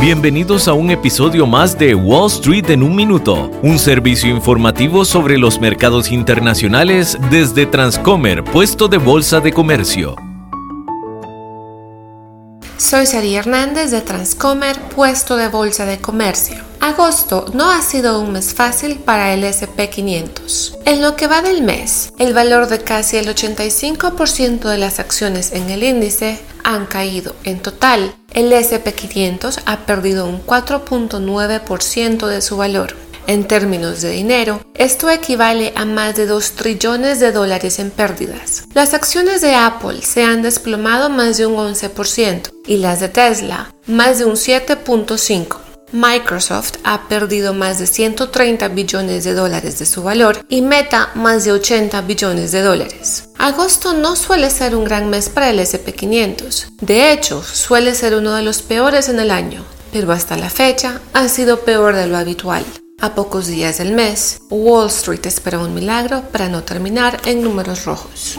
Bienvenidos a un episodio más de Wall Street en un minuto, un servicio informativo sobre los mercados internacionales desde Transcomer, puesto de bolsa de comercio. Soy Sari Hernández de Transcomer, puesto de Bolsa de Comercio. Agosto no ha sido un mes fácil para el SP500. En lo que va del mes, el valor de casi el 85% de las acciones en el índice han caído. En total, el SP500 ha perdido un 4.9% de su valor. En términos de dinero, esto equivale a más de 2 trillones de dólares en pérdidas. Las acciones de Apple se han desplomado más de un 11% y las de Tesla más de un 7.5%. Microsoft ha perdido más de 130 billones de dólares de su valor y Meta más de 80 billones de dólares. Agosto no suele ser un gran mes para el SP500. De hecho, suele ser uno de los peores en el año, pero hasta la fecha ha sido peor de lo habitual. A pocos días del mes, Wall Street espera un milagro para no terminar en números rojos.